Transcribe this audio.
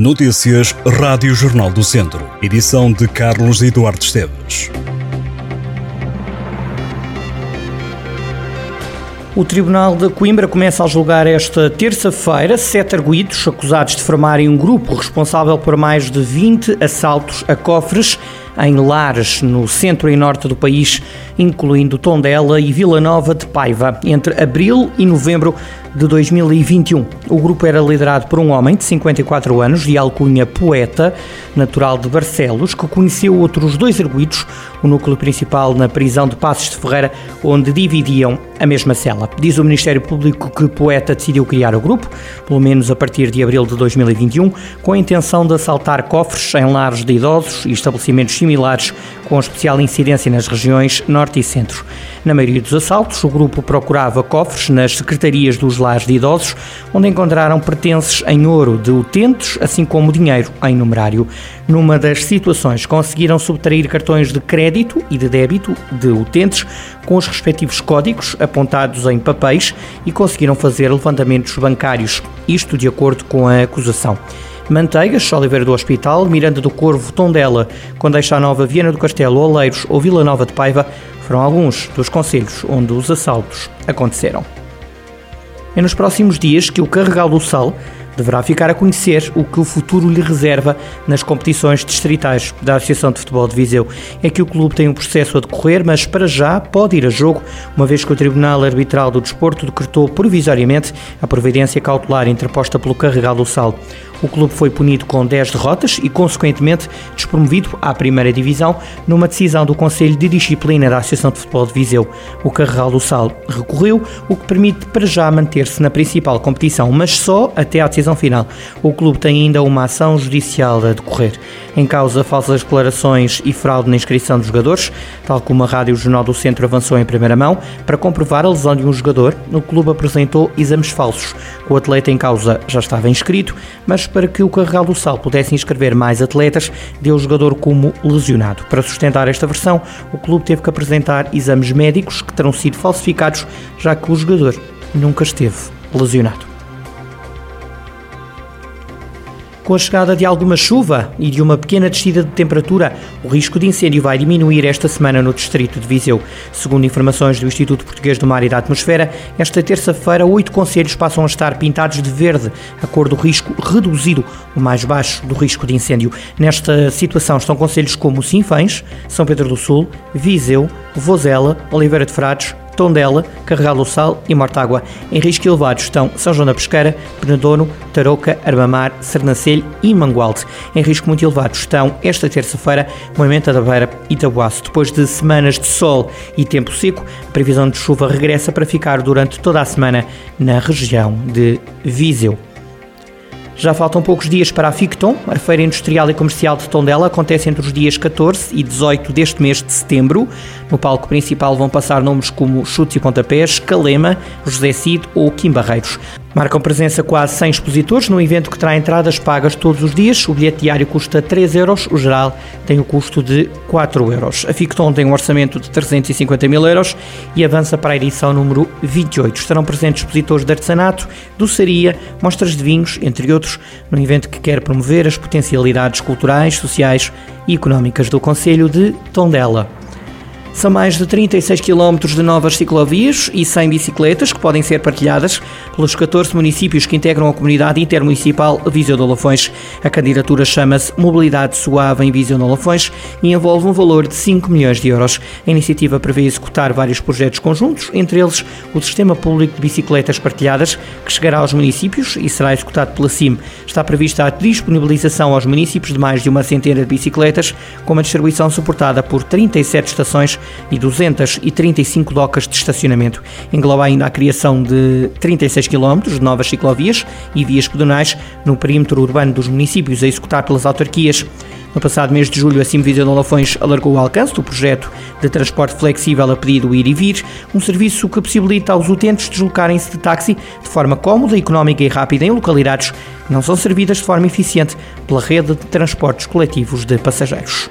Notícias Rádio Jornal do Centro. Edição de Carlos Eduardo Esteves. O Tribunal de Coimbra começa a julgar esta terça-feira sete arguídos acusados de formarem um grupo responsável por mais de 20 assaltos a cofres em lares no centro e norte do país, incluindo Tondela e Vila Nova de Paiva, entre abril e novembro de 2021. O grupo era liderado por um homem de 54 anos, de alcunha poeta, natural de Barcelos, que conheceu outros dois arguídos, o núcleo principal na prisão de Passos de Ferreira, onde dividiam a mesma cela. Diz o Ministério Público que Poeta decidiu criar o grupo, pelo menos a partir de abril de 2021, com a intenção de assaltar cofres em lares de idosos e estabelecimentos similares, com especial incidência nas regiões norte e centro. Na maioria dos assaltos, o grupo procurava cofres nas secretarias dos lares de idosos, onde encontraram pertences em ouro de utentes, assim como dinheiro em numerário. Numa das situações, conseguiram subtrair cartões de crédito e de débito de utentes com os respectivos códigos apontados em papéis e conseguiram fazer levantamentos bancários, isto de acordo com a acusação. Manteigas, Oliveira do Hospital, Miranda do Corvo, Tondela, Condeixa Nova, Viana do Castelo, Oleiros ou Vila Nova de Paiva foram alguns dos conselhos onde os assaltos aconteceram. É nos próximos dias que o Carregal do Sal deverá ficar a conhecer o que o futuro lhe reserva nas competições distritais da Associação de Futebol de Viseu. É que o clube tem um processo a decorrer, mas para já pode ir a jogo, uma vez que o Tribunal Arbitral do Desporto decretou provisoriamente a providência cautelar interposta pelo Carregal do Sal. O clube foi punido com 10 derrotas e, consequentemente, despromovido à primeira divisão numa decisão do Conselho de Disciplina da Associação de Futebol de Viseu. O Carregal do Sal recorreu, o que permite para já manter-se na principal competição, mas só até à decisão final. O clube tem ainda uma ação judicial a decorrer. Em causa falsas declarações e fraude na inscrição dos jogadores, tal como a Rádio Jornal do Centro avançou em primeira mão, para comprovar a lesão de um jogador, o clube apresentou exames falsos. O atleta em causa já estava inscrito, mas para que o Carregal do Sal pudesse inscrever mais atletas, deu o jogador como lesionado. Para sustentar esta versão, o clube teve que apresentar exames médicos que terão sido falsificados, já que o jogador nunca esteve lesionado. Com a chegada de alguma chuva e de uma pequena descida de temperatura, o risco de incêndio vai diminuir esta semana no distrito de Viseu. Segundo informações do Instituto Português do Mar e da Atmosfera, esta terça-feira oito conselhos passam a estar pintados de verde, a cor do risco reduzido, o mais baixo do risco de incêndio. Nesta situação estão conselhos como Sinfãs, São Pedro do Sul, Viseu, Vozela, Oliveira de Frades, Tondela, Carregal do Sal e Mortágua. Em risco elevado estão São João da Pesqueira, Penedono, Tarouca, Armamar, Sernancelho e Mangualde. Em risco muito elevado estão, esta terça-feira, Moimenta da Beira e Tabuaço. Depois de semanas de sol e tempo seco, a previsão de chuva regressa para ficar durante toda a semana na região de Viseu. Já faltam poucos dias para a Ficton. A Feira Industrial e Comercial de Tondela acontece entre os dias 14 e 18 deste mês de setembro. No palco principal vão passar nomes como Chutes e Pontapés, Calema, José Cid ou Kim Barreiros. Marcam presença quase 100 expositores no evento que terá entradas pagas todos os dias. O bilhete diário custa 3 euros, o geral tem o custo de 4 euros. A Ficton tem um orçamento de 350 mil euros e avança para a edição número 28. Estarão presentes expositores de artesanato, doçaria, mostras de vinhos, entre outros, no evento que quer promover as potencialidades culturais, sociais e económicas do Conselho de Tondela. São mais de 36 km de novas ciclovias e 100 bicicletas que podem ser partilhadas pelos 14 municípios que integram a comunidade intermunicipal Viseu de Olafões. A candidatura chama-se Mobilidade Suave em Viseu de Olafões e envolve um valor de 5 milhões de euros. A iniciativa prevê executar vários projetos conjuntos, entre eles o Sistema Público de Bicicletas Partilhadas, que chegará aos municípios e será executado pela CIM. Está prevista a disponibilização aos municípios de mais de uma centena de bicicletas, com uma distribuição suportada por 37 estações e 235 docas de estacionamento. Engloba ainda a criação de 36 km de novas ciclovias e vias pedonais no perímetro urbano dos municípios a executar pelas autarquias. No passado mês de julho, a Simvisão de Lafões alargou o alcance do projeto de transporte flexível a pedido ir e vir, um serviço que possibilita aos utentes deslocarem-se de táxi de forma cómoda, económica e rápida em localidades que não são servidas de forma eficiente pela rede de transportes coletivos de passageiros.